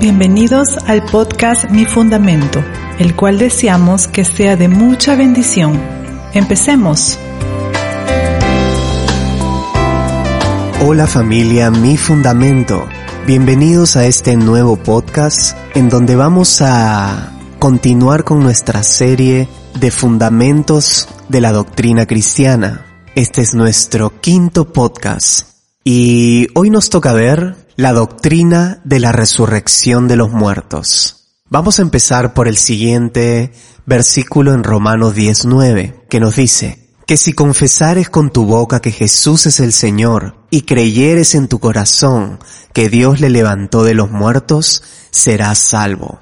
Bienvenidos al podcast Mi Fundamento, el cual deseamos que sea de mucha bendición. Empecemos. Hola familia Mi Fundamento. Bienvenidos a este nuevo podcast en donde vamos a continuar con nuestra serie de fundamentos de la doctrina cristiana. Este es nuestro quinto podcast y hoy nos toca ver la doctrina de la resurrección de los muertos. Vamos a empezar por el siguiente versículo en Romanos 19, que nos dice, que si confesares con tu boca que Jesús es el Señor y creyeres en tu corazón que Dios le levantó de los muertos, serás salvo.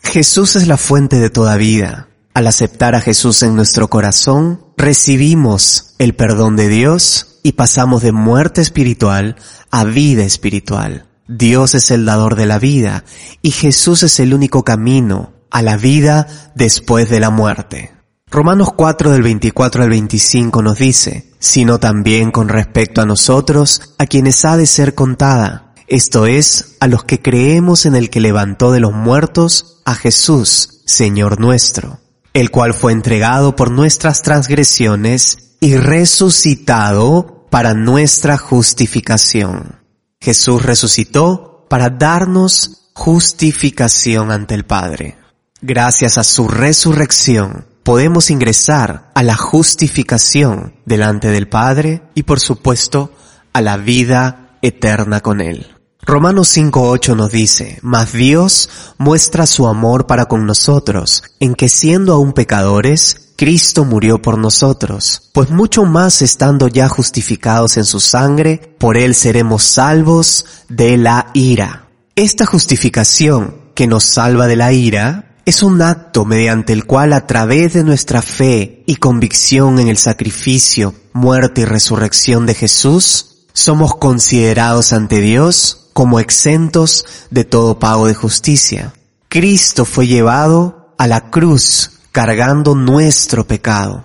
Jesús es la fuente de toda vida. Al aceptar a Jesús en nuestro corazón, recibimos el perdón de Dios y pasamos de muerte espiritual a vida espiritual. Dios es el dador de la vida y Jesús es el único camino a la vida después de la muerte. Romanos 4 del 24 al 25 nos dice, sino también con respecto a nosotros, a quienes ha de ser contada, esto es, a los que creemos en el que levantó de los muertos a Jesús, Señor nuestro, el cual fue entregado por nuestras transgresiones y resucitado para nuestra justificación. Jesús resucitó para darnos justificación ante el Padre. Gracias a su resurrección podemos ingresar a la justificación delante del Padre y por supuesto a la vida eterna con Él. Romanos 5.8 nos dice, Mas Dios muestra su amor para con nosotros, en que siendo aún pecadores, Cristo murió por nosotros, pues mucho más estando ya justificados en su sangre, por él seremos salvos de la ira. Esta justificación que nos salva de la ira es un acto mediante el cual a través de nuestra fe y convicción en el sacrificio, muerte y resurrección de Jesús, somos considerados ante Dios como exentos de todo pago de justicia. Cristo fue llevado a la cruz cargando nuestro pecado.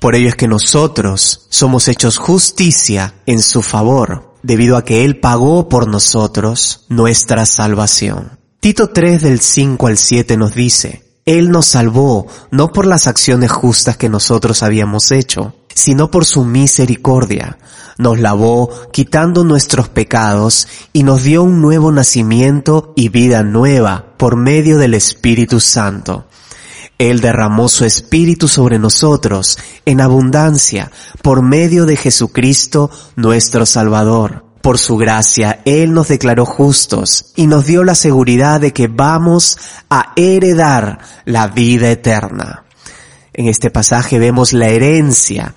Por ello es que nosotros somos hechos justicia en su favor, debido a que Él pagó por nosotros nuestra salvación. Tito 3 del 5 al 7 nos dice, Él nos salvó no por las acciones justas que nosotros habíamos hecho, sino por su misericordia. Nos lavó quitando nuestros pecados y nos dio un nuevo nacimiento y vida nueva por medio del Espíritu Santo él derramó su Espíritu sobre nosotros en abundancia por medio de Jesucristo nuestro Salvador. Por su gracia, Él nos declaró justos y nos dio la seguridad de que vamos a heredar la vida eterna. En este pasaje vemos la herencia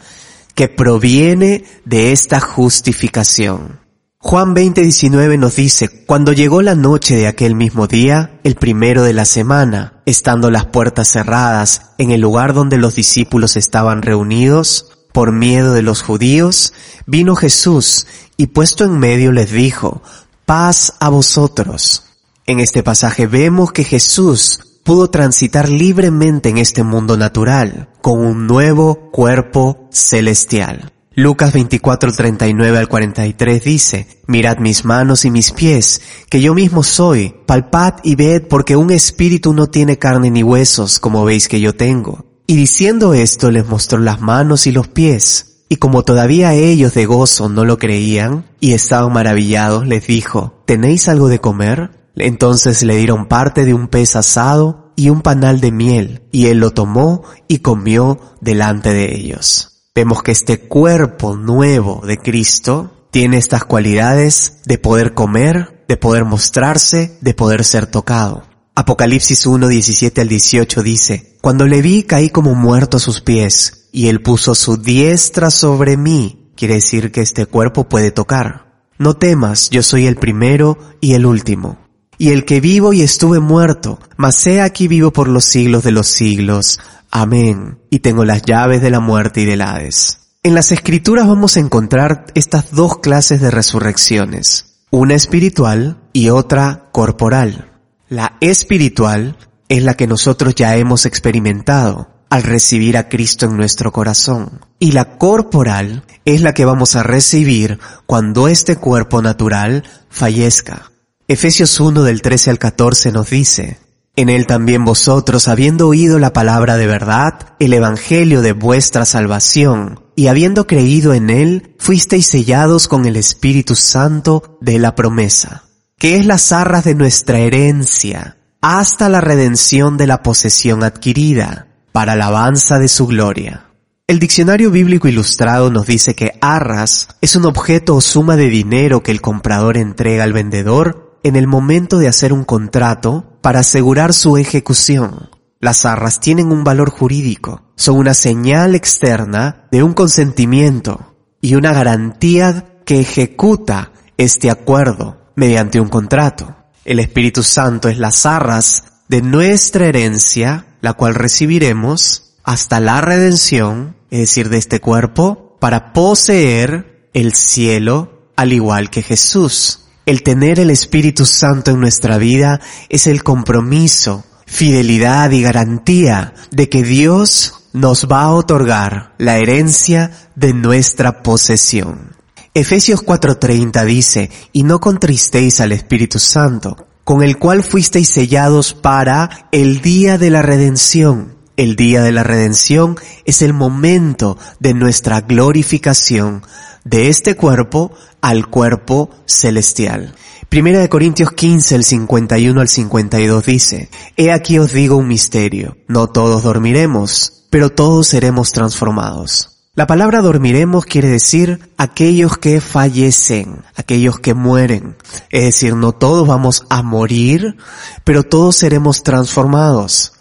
que proviene de esta justificación. Juan 20:19 nos dice, cuando llegó la noche de aquel mismo día, el primero de la semana, estando las puertas cerradas en el lugar donde los discípulos estaban reunidos, por miedo de los judíos, vino Jesús y puesto en medio les dijo, paz a vosotros. En este pasaje vemos que Jesús pudo transitar libremente en este mundo natural, con un nuevo cuerpo celestial. Lucas 24, 39 al 43 dice, Mirad mis manos y mis pies, que yo mismo soy, palpad y ved porque un espíritu no tiene carne ni huesos, como veis que yo tengo. Y diciendo esto les mostró las manos y los pies. Y como todavía ellos de gozo no lo creían y estaban maravillados, les dijo, ¿tenéis algo de comer? Entonces le dieron parte de un pez asado y un panal de miel, y él lo tomó y comió delante de ellos. Vemos que este cuerpo nuevo de Cristo tiene estas cualidades de poder comer, de poder mostrarse, de poder ser tocado. Apocalipsis 1, 17 al 18 dice, Cuando le vi caí como muerto a sus pies, y él puso su diestra sobre mí. Quiere decir que este cuerpo puede tocar. No temas, yo soy el primero y el último. Y el que vivo y estuve muerto, mas he aquí vivo por los siglos de los siglos. Amén. Y tengo las llaves de la muerte y del Hades. En las escrituras vamos a encontrar estas dos clases de resurrecciones, una espiritual y otra corporal. La espiritual es la que nosotros ya hemos experimentado al recibir a Cristo en nuestro corazón. Y la corporal es la que vamos a recibir cuando este cuerpo natural fallezca. Efesios 1 del 13 al 14 nos dice, en él también vosotros, habiendo oído la palabra de verdad, el evangelio de vuestra salvación, y habiendo creído en él, fuisteis sellados con el Espíritu Santo de la promesa, que es las arras de nuestra herencia, hasta la redención de la posesión adquirida, para alabanza de su gloria. El diccionario bíblico ilustrado nos dice que arras es un objeto o suma de dinero que el comprador entrega al vendedor en el momento de hacer un contrato para asegurar su ejecución. Las arras tienen un valor jurídico, son una señal externa de un consentimiento y una garantía que ejecuta este acuerdo mediante un contrato. El Espíritu Santo es las arras de nuestra herencia, la cual recibiremos hasta la redención, es decir, de este cuerpo, para poseer el cielo al igual que Jesús. El tener el Espíritu Santo en nuestra vida es el compromiso fidelidad y garantía de que Dios nos va a otorgar la herencia de nuestra posesión. Efesios 4:30 dice, y no contristéis al Espíritu Santo, con el cual fuisteis sellados para el día de la redención. El día de la redención es el momento de nuestra glorificación de este cuerpo al cuerpo celestial. Primera de Corintios 15, el 51 al 52 dice, He aquí os digo un misterio, no todos dormiremos, pero todos seremos transformados. La palabra dormiremos quiere decir aquellos que fallecen, aquellos que mueren. Es decir, no todos vamos a morir, pero todos seremos transformados.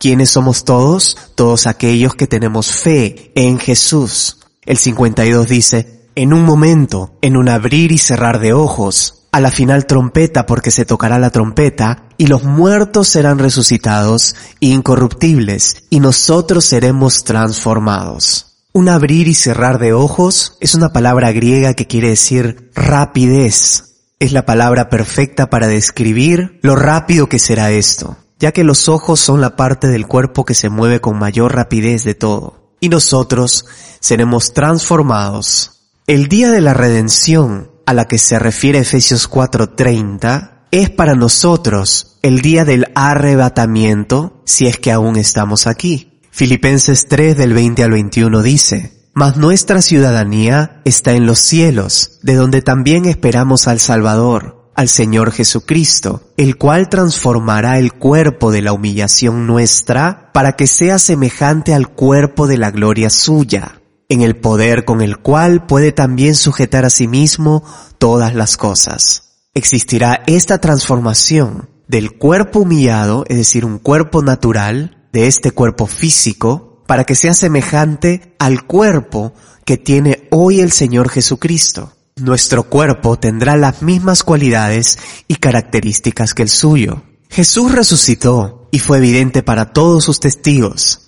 ¿Quiénes somos todos? Todos aquellos que tenemos fe en Jesús. El 52 dice, en un momento, en un abrir y cerrar de ojos, a la final trompeta porque se tocará la trompeta y los muertos serán resucitados incorruptibles y nosotros seremos transformados. Un abrir y cerrar de ojos es una palabra griega que quiere decir rapidez. Es la palabra perfecta para describir lo rápido que será esto, ya que los ojos son la parte del cuerpo que se mueve con mayor rapidez de todo. Y nosotros seremos transformados. El día de la redención a la que se refiere Efesios 4:30 es para nosotros el día del arrebatamiento si es que aún estamos aquí. Filipenses 3 del 20 al 21 dice, Mas nuestra ciudadanía está en los cielos, de donde también esperamos al Salvador, al Señor Jesucristo, el cual transformará el cuerpo de la humillación nuestra para que sea semejante al cuerpo de la gloria suya en el poder con el cual puede también sujetar a sí mismo todas las cosas. Existirá esta transformación del cuerpo humillado, es decir, un cuerpo natural, de este cuerpo físico, para que sea semejante al cuerpo que tiene hoy el Señor Jesucristo. Nuestro cuerpo tendrá las mismas cualidades y características que el suyo. Jesús resucitó y fue evidente para todos sus testigos,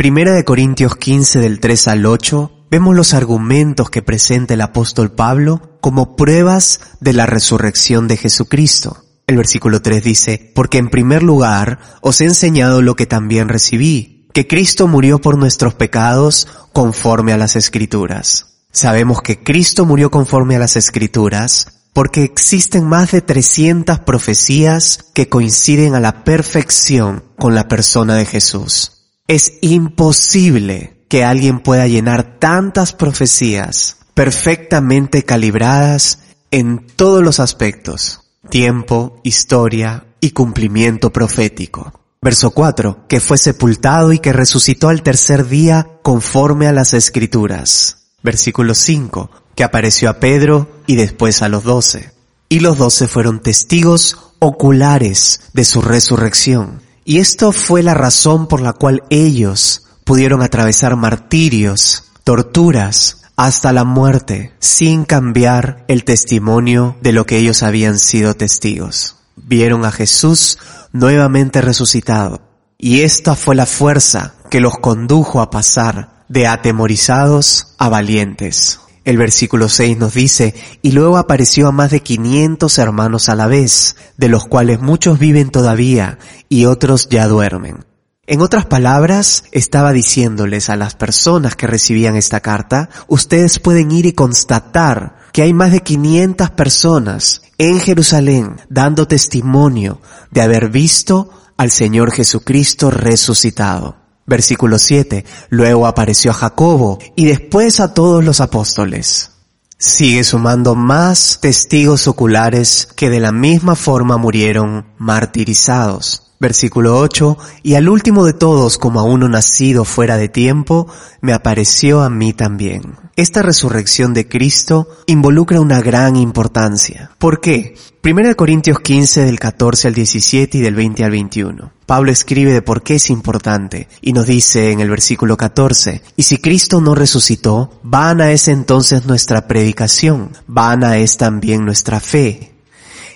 Primera de Corintios 15 del 3 al 8 vemos los argumentos que presenta el apóstol Pablo como pruebas de la resurrección de Jesucristo. El versículo 3 dice, porque en primer lugar os he enseñado lo que también recibí, que Cristo murió por nuestros pecados conforme a las escrituras. Sabemos que Cristo murió conforme a las escrituras porque existen más de 300 profecías que coinciden a la perfección con la persona de Jesús. Es imposible que alguien pueda llenar tantas profecías perfectamente calibradas en todos los aspectos, tiempo, historia y cumplimiento profético. Verso 4, que fue sepultado y que resucitó al tercer día conforme a las escrituras. Versículo 5, que apareció a Pedro y después a los doce. Y los doce fueron testigos oculares de su resurrección. Y esto fue la razón por la cual ellos pudieron atravesar martirios, torturas, hasta la muerte sin cambiar el testimonio de lo que ellos habían sido testigos. Vieron a Jesús nuevamente resucitado y esta fue la fuerza que los condujo a pasar de atemorizados a valientes. El versículo 6 nos dice, y luego apareció a más de 500 hermanos a la vez, de los cuales muchos viven todavía y otros ya duermen. En otras palabras, estaba diciéndoles a las personas que recibían esta carta, ustedes pueden ir y constatar que hay más de 500 personas en Jerusalén dando testimonio de haber visto al Señor Jesucristo resucitado. Versículo 7. Luego apareció a Jacobo y después a todos los apóstoles. Sigue sumando más testigos oculares que de la misma forma murieron martirizados. Versículo 8, y al último de todos, como a uno nacido fuera de tiempo, me apareció a mí también. Esta resurrección de Cristo involucra una gran importancia. ¿Por qué? 1 Corintios 15 del 14 al 17 y del 20 al 21. Pablo escribe de por qué es importante y nos dice en el versículo 14, y si Cristo no resucitó, vana es entonces nuestra predicación, vana es también nuestra fe.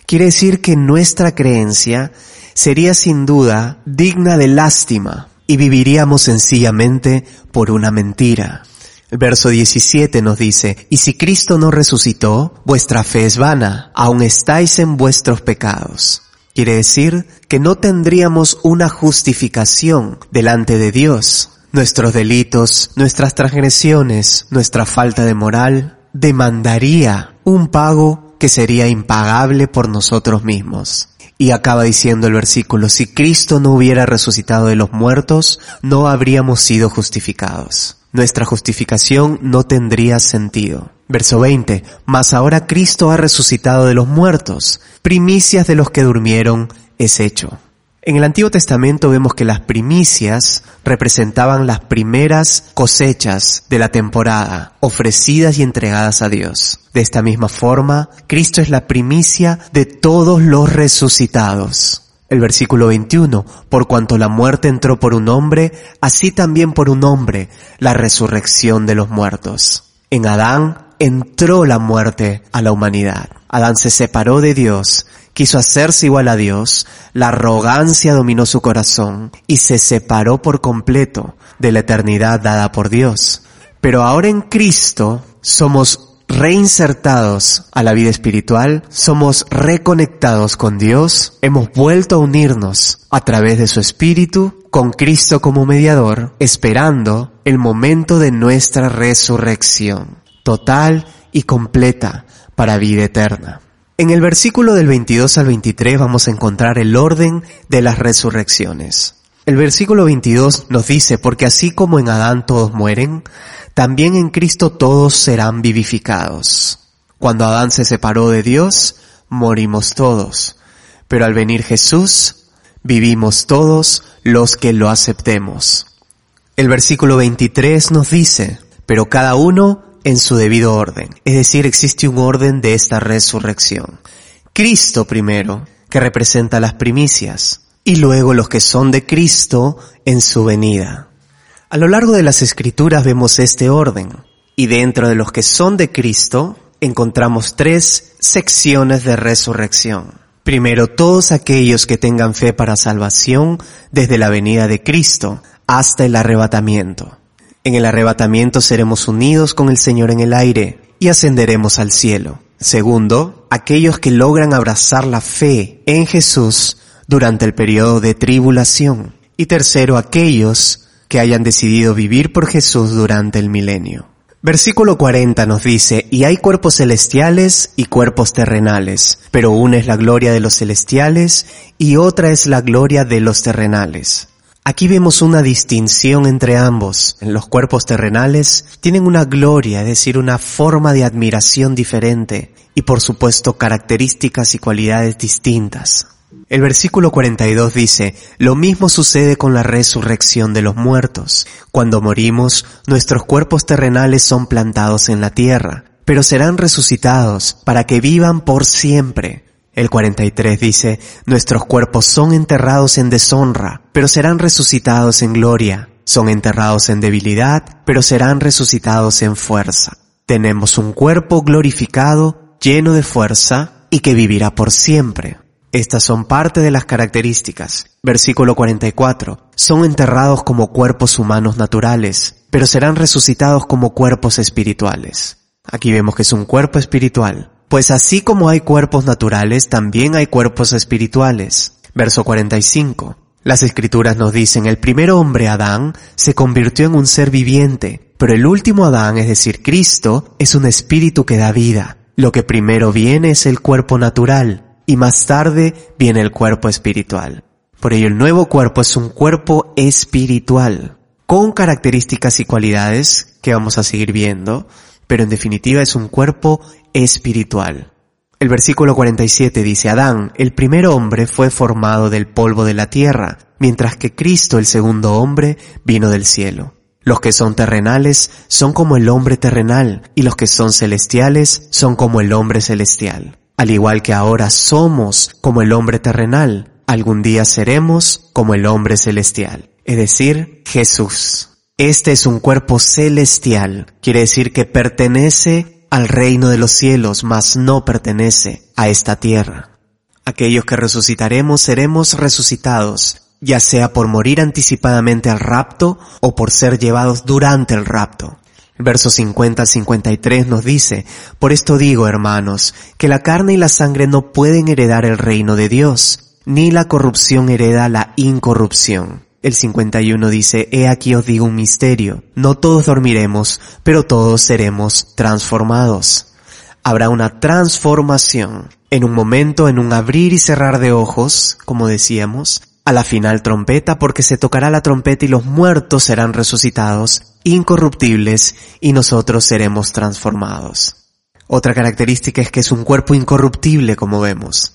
Quiere decir que nuestra creencia sería sin duda digna de lástima y viviríamos sencillamente por una mentira. El verso 17 nos dice, y si Cristo no resucitó, vuestra fe es vana, aún estáis en vuestros pecados. Quiere decir que no tendríamos una justificación delante de Dios. Nuestros delitos, nuestras transgresiones, nuestra falta de moral, demandaría un pago que sería impagable por nosotros mismos. Y acaba diciendo el versículo, si Cristo no hubiera resucitado de los muertos, no habríamos sido justificados. Nuestra justificación no tendría sentido. Verso 20, mas ahora Cristo ha resucitado de los muertos, primicias de los que durmieron es hecho. En el Antiguo Testamento vemos que las primicias representaban las primeras cosechas de la temporada, ofrecidas y entregadas a Dios. De esta misma forma, Cristo es la primicia de todos los resucitados. El versículo 21, por cuanto la muerte entró por un hombre, así también por un hombre la resurrección de los muertos. En Adán entró la muerte a la humanidad. Adán se separó de Dios quiso hacerse igual a Dios, la arrogancia dominó su corazón y se separó por completo de la eternidad dada por Dios. Pero ahora en Cristo somos reinsertados a la vida espiritual, somos reconectados con Dios, hemos vuelto a unirnos a través de su Espíritu con Cristo como mediador, esperando el momento de nuestra resurrección, total y completa para vida eterna. En el versículo del 22 al 23 vamos a encontrar el orden de las resurrecciones. El versículo 22 nos dice, porque así como en Adán todos mueren, también en Cristo todos serán vivificados. Cuando Adán se separó de Dios, morimos todos. Pero al venir Jesús, vivimos todos los que lo aceptemos. El versículo 23 nos dice, pero cada uno en su debido orden. Es decir, existe un orden de esta resurrección. Cristo primero, que representa las primicias, y luego los que son de Cristo en su venida. A lo largo de las escrituras vemos este orden, y dentro de los que son de Cristo encontramos tres secciones de resurrección. Primero, todos aquellos que tengan fe para salvación desde la venida de Cristo hasta el arrebatamiento. En el arrebatamiento seremos unidos con el Señor en el aire y ascenderemos al cielo. Segundo, aquellos que logran abrazar la fe en Jesús durante el periodo de tribulación. Y tercero, aquellos que hayan decidido vivir por Jesús durante el milenio. Versículo 40 nos dice, y hay cuerpos celestiales y cuerpos terrenales, pero una es la gloria de los celestiales y otra es la gloria de los terrenales. Aquí vemos una distinción entre ambos. Los cuerpos terrenales tienen una gloria, es decir, una forma de admiración diferente y por supuesto características y cualidades distintas. El versículo 42 dice, lo mismo sucede con la resurrección de los muertos. Cuando morimos, nuestros cuerpos terrenales son plantados en la tierra, pero serán resucitados para que vivan por siempre el 43 dice, nuestros cuerpos son enterrados en deshonra, pero serán resucitados en gloria. Son enterrados en debilidad, pero serán resucitados en fuerza. Tenemos un cuerpo glorificado, lleno de fuerza y que vivirá por siempre. Estas son parte de las características. Versículo 44. Son enterrados como cuerpos humanos naturales, pero serán resucitados como cuerpos espirituales. Aquí vemos que es un cuerpo espiritual. Pues así como hay cuerpos naturales, también hay cuerpos espirituales. Verso 45. Las escrituras nos dicen, el primer hombre, Adán, se convirtió en un ser viviente, pero el último Adán, es decir, Cristo, es un espíritu que da vida. Lo que primero viene es el cuerpo natural, y más tarde viene el cuerpo espiritual. Por ello el nuevo cuerpo es un cuerpo espiritual, con características y cualidades que vamos a seguir viendo, pero en definitiva es un cuerpo espiritual. El versículo 47 dice, Adán, el primer hombre fue formado del polvo de la tierra, mientras que Cristo, el segundo hombre, vino del cielo. Los que son terrenales son como el hombre terrenal, y los que son celestiales son como el hombre celestial. Al igual que ahora somos como el hombre terrenal, algún día seremos como el hombre celestial, es decir, Jesús. Este es un cuerpo celestial, quiere decir que pertenece al reino de los cielos, mas no pertenece a esta tierra. Aquellos que resucitaremos seremos resucitados, ya sea por morir anticipadamente al rapto o por ser llevados durante el rapto. Verso 50 al 53 nos dice, Por esto digo, hermanos, que la carne y la sangre no pueden heredar el reino de Dios, ni la corrupción hereda la incorrupción. El 51 dice, He aquí os digo un misterio, no todos dormiremos, pero todos seremos transformados. Habrá una transformación. En un momento, en un abrir y cerrar de ojos, como decíamos, a la final trompeta porque se tocará la trompeta y los muertos serán resucitados, incorruptibles, y nosotros seremos transformados. Otra característica es que es un cuerpo incorruptible, como vemos.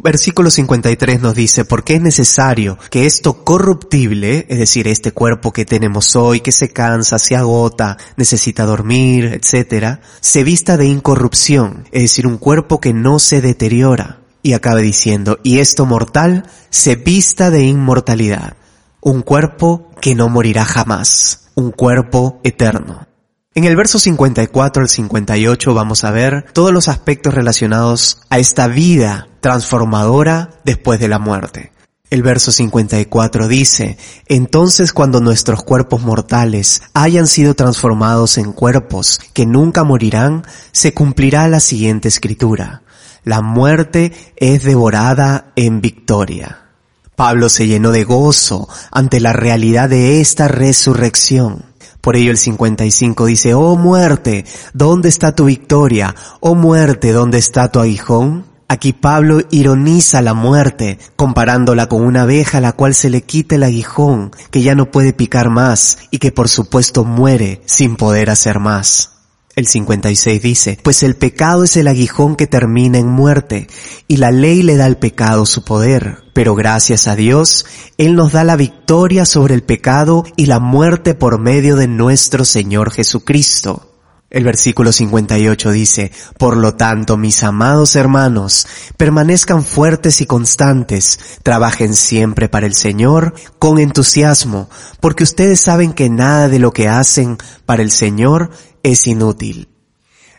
Versículo 53 nos dice, porque es necesario que esto corruptible, es decir, este cuerpo que tenemos hoy, que se cansa, se agota, necesita dormir, etc., se vista de incorrupción, es decir, un cuerpo que no se deteriora y acaba diciendo, y esto mortal se vista de inmortalidad, un cuerpo que no morirá jamás, un cuerpo eterno. En el verso 54 al 58 vamos a ver todos los aspectos relacionados a esta vida transformadora después de la muerte. El verso 54 dice, Entonces cuando nuestros cuerpos mortales hayan sido transformados en cuerpos que nunca morirán, se cumplirá la siguiente escritura la muerte es devorada en victoria. Pablo se llenó de gozo ante la realidad de esta resurrección. Por ello el 55 dice, Oh muerte, ¿dónde está tu victoria? Oh muerte, ¿dónde está tu aguijón? Aquí Pablo ironiza la muerte, comparándola con una abeja a la cual se le quita el aguijón, que ya no puede picar más y que por supuesto muere sin poder hacer más. El 56 dice, pues el pecado es el aguijón que termina en muerte, y la ley le da al pecado su poder. Pero gracias a Dios, Él nos da la victoria sobre el pecado y la muerte por medio de nuestro Señor Jesucristo. El versículo 58 dice, Por lo tanto, mis amados hermanos, permanezcan fuertes y constantes, trabajen siempre para el Señor con entusiasmo, porque ustedes saben que nada de lo que hacen para el Señor es inútil.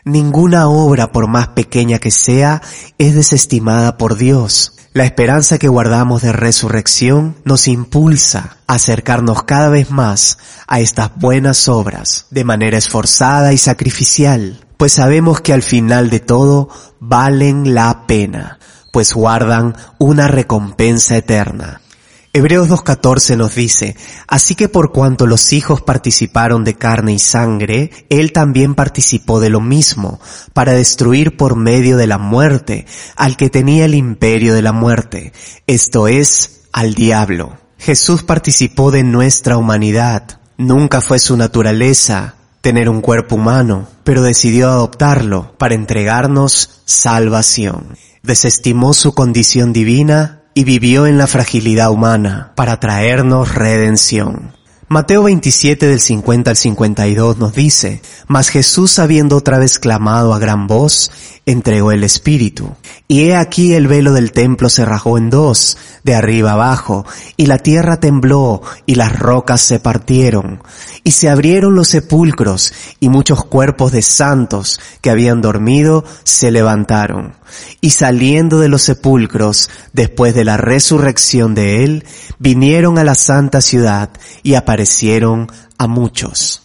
Ninguna obra, por más pequeña que sea, es desestimada por Dios. La esperanza que guardamos de resurrección nos impulsa a acercarnos cada vez más a estas buenas obras de manera esforzada y sacrificial, pues sabemos que al final de todo valen la pena, pues guardan una recompensa eterna. Hebreos 2.14 nos dice, Así que por cuanto los hijos participaron de carne y sangre, Él también participó de lo mismo, para destruir por medio de la muerte al que tenía el imperio de la muerte, esto es, al diablo. Jesús participó de nuestra humanidad. Nunca fue su naturaleza tener un cuerpo humano, pero decidió adoptarlo para entregarnos salvación. Desestimó su condición divina y vivió en la fragilidad humana para traernos redención. Mateo 27 del 50 al 52 nos dice, Mas Jesús habiendo otra vez clamado a gran voz, entregó el Espíritu. Y he aquí el velo del templo se rajó en dos, de arriba abajo, y la tierra tembló, y las rocas se partieron, y se abrieron los sepulcros, y muchos cuerpos de santos que habían dormido se levantaron. Y saliendo de los sepulcros, después de la resurrección de él, vinieron a la santa ciudad y aparecieron a muchos.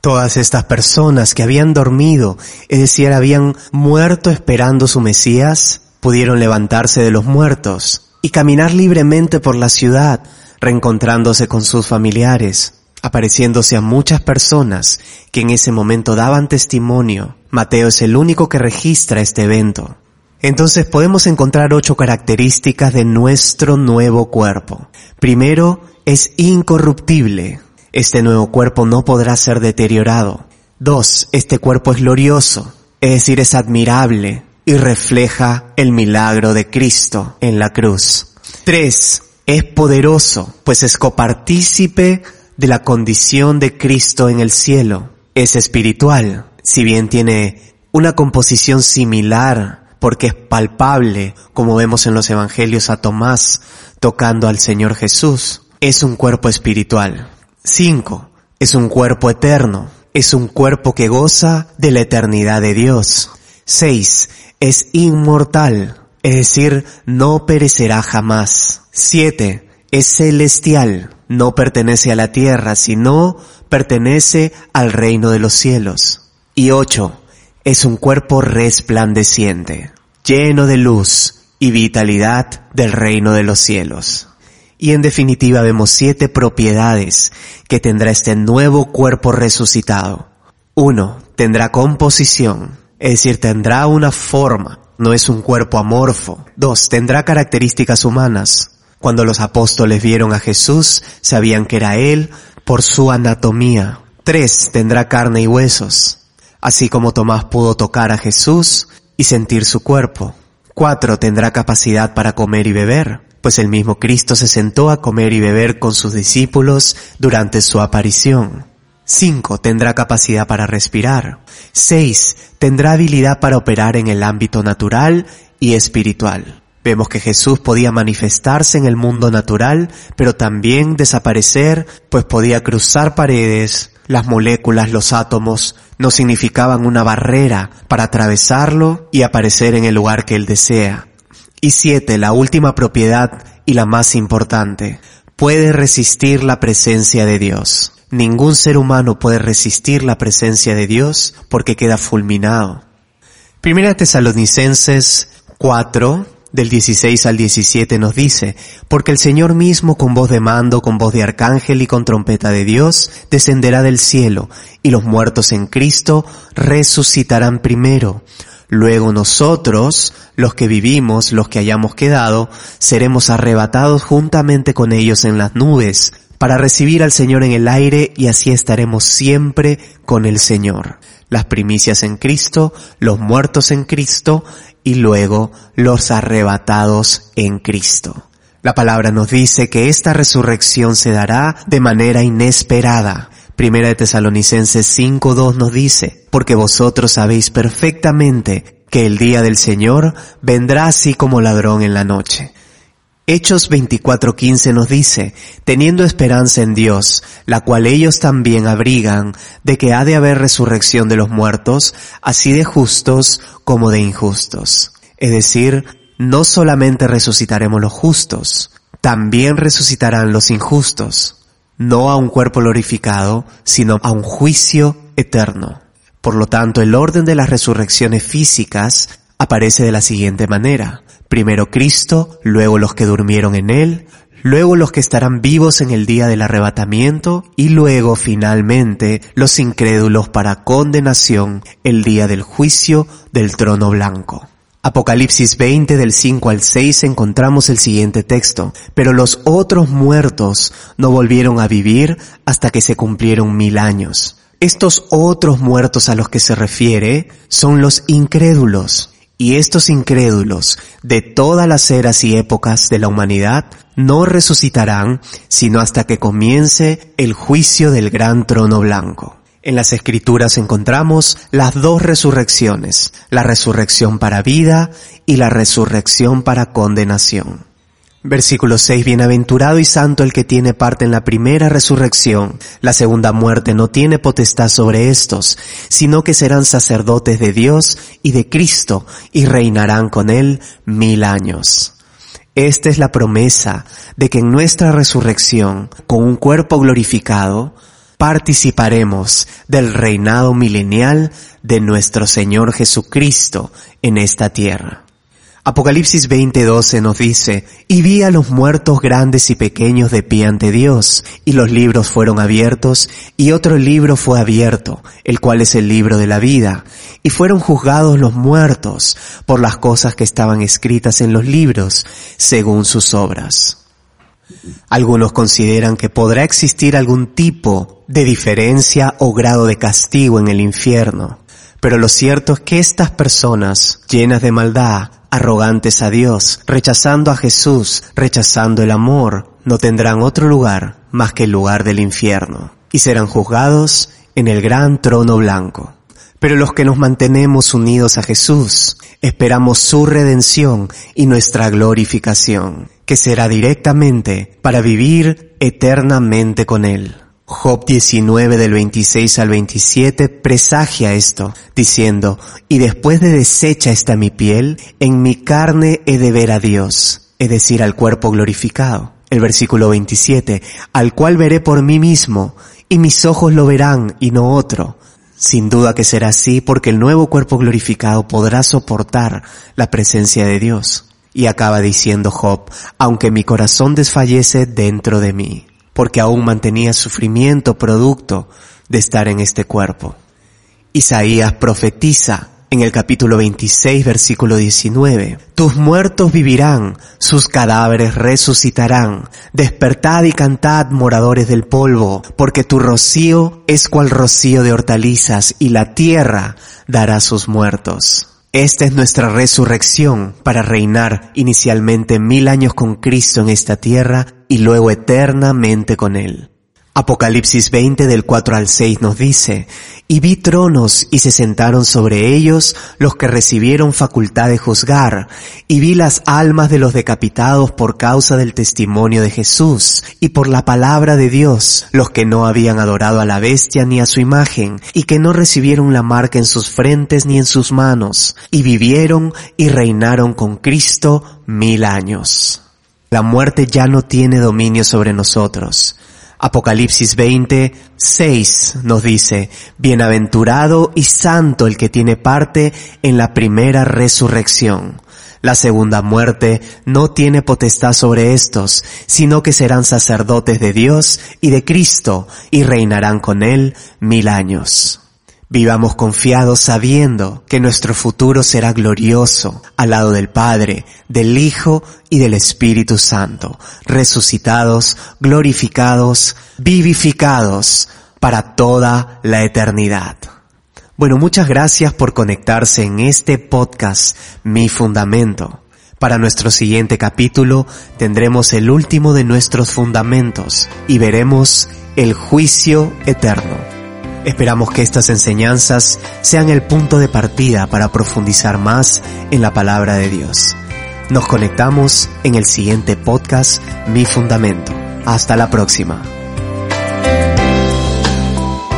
Todas estas personas que habían dormido, es decir, habían muerto esperando su Mesías, pudieron levantarse de los muertos y caminar libremente por la ciudad, reencontrándose con sus familiares, apareciéndose a muchas personas que en ese momento daban testimonio. Mateo es el único que registra este evento. Entonces podemos encontrar ocho características de nuestro nuevo cuerpo. Primero, es incorruptible. Este nuevo cuerpo no podrá ser deteriorado. Dos, este cuerpo es glorioso, es decir, es admirable y refleja el milagro de Cristo en la cruz. Tres, es poderoso, pues es copartícipe de la condición de Cristo en el cielo. Es espiritual, si bien tiene una composición similar, porque es palpable, como vemos en los evangelios a Tomás tocando al Señor Jesús. Es un cuerpo espiritual. 5. Es un cuerpo eterno. Es un cuerpo que goza de la eternidad de Dios. 6. Es inmortal, es decir, no perecerá jamás. 7. Es celestial, no pertenece a la tierra, sino pertenece al reino de los cielos. Y 8. Es un cuerpo resplandeciente, lleno de luz y vitalidad del reino de los cielos. Y en definitiva vemos siete propiedades que tendrá este nuevo cuerpo resucitado. Uno, tendrá composición, es decir, tendrá una forma, no es un cuerpo amorfo. Dos, tendrá características humanas. Cuando los apóstoles vieron a Jesús, sabían que era Él por su anatomía. Tres, tendrá carne y huesos, así como Tomás pudo tocar a Jesús y sentir su cuerpo. Cuatro, tendrá capacidad para comer y beber pues el mismo Cristo se sentó a comer y beber con sus discípulos durante su aparición. 5. Tendrá capacidad para respirar. 6. Tendrá habilidad para operar en el ámbito natural y espiritual. Vemos que Jesús podía manifestarse en el mundo natural, pero también desaparecer, pues podía cruzar paredes, las moléculas, los átomos, no significaban una barrera para atravesarlo y aparecer en el lugar que él desea. Y siete, la última propiedad y la más importante, puede resistir la presencia de Dios. Ningún ser humano puede resistir la presencia de Dios porque queda fulminado. Primera Tesalonicenses 4, del 16 al 17 nos dice, porque el Señor mismo con voz de mando, con voz de arcángel y con trompeta de Dios, descenderá del cielo, y los muertos en Cristo resucitarán primero. Luego nosotros, los que vivimos, los que hayamos quedado, seremos arrebatados juntamente con ellos en las nubes, para recibir al Señor en el aire y así estaremos siempre con el Señor. Las primicias en Cristo, los muertos en Cristo y luego los arrebatados en Cristo. La palabra nos dice que esta resurrección se dará de manera inesperada. Primera de Tesalonicenses 5.2 nos dice, porque vosotros sabéis perfectamente que el día del Señor vendrá así como ladrón en la noche. Hechos 24:15 nos dice, teniendo esperanza en Dios, la cual ellos también abrigan, de que ha de haber resurrección de los muertos, así de justos como de injustos. Es decir, no solamente resucitaremos los justos, también resucitarán los injustos no a un cuerpo glorificado, sino a un juicio eterno. Por lo tanto, el orden de las resurrecciones físicas aparece de la siguiente manera. Primero Cristo, luego los que durmieron en Él, luego los que estarán vivos en el día del arrebatamiento y luego finalmente los incrédulos para condenación el día del juicio del trono blanco. Apocalipsis 20 del 5 al 6 encontramos el siguiente texto, pero los otros muertos no volvieron a vivir hasta que se cumplieron mil años. Estos otros muertos a los que se refiere son los incrédulos. Y estos incrédulos de todas las eras y épocas de la humanidad no resucitarán sino hasta que comience el juicio del gran trono blanco. En las escrituras encontramos las dos resurrecciones, la resurrección para vida y la resurrección para condenación. Versículo 6. Bienaventurado y santo el que tiene parte en la primera resurrección. La segunda muerte no tiene potestad sobre estos, sino que serán sacerdotes de Dios y de Cristo y reinarán con él mil años. Esta es la promesa de que en nuestra resurrección, con un cuerpo glorificado, participaremos del reinado milenial de nuestro Señor Jesucristo en esta tierra. Apocalipsis 20:12 nos dice, y vi a los muertos grandes y pequeños de pie ante Dios, y los libros fueron abiertos, y otro libro fue abierto, el cual es el libro de la vida, y fueron juzgados los muertos por las cosas que estaban escritas en los libros, según sus obras. Algunos consideran que podrá existir algún tipo de diferencia o grado de castigo en el infierno, pero lo cierto es que estas personas, llenas de maldad, arrogantes a Dios, rechazando a Jesús, rechazando el amor, no tendrán otro lugar más que el lugar del infierno, y serán juzgados en el gran trono blanco. Pero los que nos mantenemos unidos a Jesús, esperamos su redención y nuestra glorificación, que será directamente para vivir eternamente con Él. Job 19 del 26 al 27 presagia esto, diciendo, y después de deshecha esta mi piel, en mi carne he de ver a Dios, es decir, al cuerpo glorificado. El versículo 27, al cual veré por mí mismo, y mis ojos lo verán y no otro. Sin duda que será así porque el nuevo cuerpo glorificado podrá soportar la presencia de Dios. Y acaba diciendo Job, aunque mi corazón desfallece dentro de mí porque aún mantenía sufrimiento producto de estar en este cuerpo. Isaías profetiza en el capítulo 26, versículo 19. Tus muertos vivirán, sus cadáveres resucitarán. Despertad y cantad, moradores del polvo, porque tu rocío es cual rocío de hortalizas, y la tierra dará sus muertos. Esta es nuestra resurrección para reinar inicialmente mil años con Cristo en esta tierra y luego eternamente con Él. Apocalipsis 20 del 4 al 6 nos dice, y vi tronos y se sentaron sobre ellos los que recibieron facultad de juzgar, y vi las almas de los decapitados por causa del testimonio de Jesús y por la palabra de Dios, los que no habían adorado a la bestia ni a su imagen, y que no recibieron la marca en sus frentes ni en sus manos, y vivieron y reinaron con Cristo mil años. La muerte ya no tiene dominio sobre nosotros Apocalipsis 20, 6 nos dice, Bienaventurado y santo el que tiene parte en la primera resurrección. La segunda muerte no tiene potestad sobre estos, sino que serán sacerdotes de Dios y de Cristo y reinarán con él mil años. Vivamos confiados sabiendo que nuestro futuro será glorioso al lado del Padre, del Hijo y del Espíritu Santo, resucitados, glorificados, vivificados para toda la eternidad. Bueno, muchas gracias por conectarse en este podcast, Mi Fundamento. Para nuestro siguiente capítulo tendremos el último de nuestros fundamentos y veremos el juicio eterno. Esperamos que estas enseñanzas sean el punto de partida para profundizar más en la palabra de Dios. Nos conectamos en el siguiente podcast, Mi Fundamento. Hasta la próxima.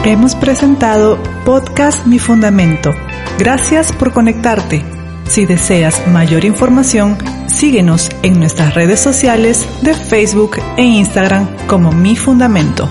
Hemos presentado Podcast Mi Fundamento. Gracias por conectarte. Si deseas mayor información, síguenos en nuestras redes sociales de Facebook e Instagram como Mi Fundamento.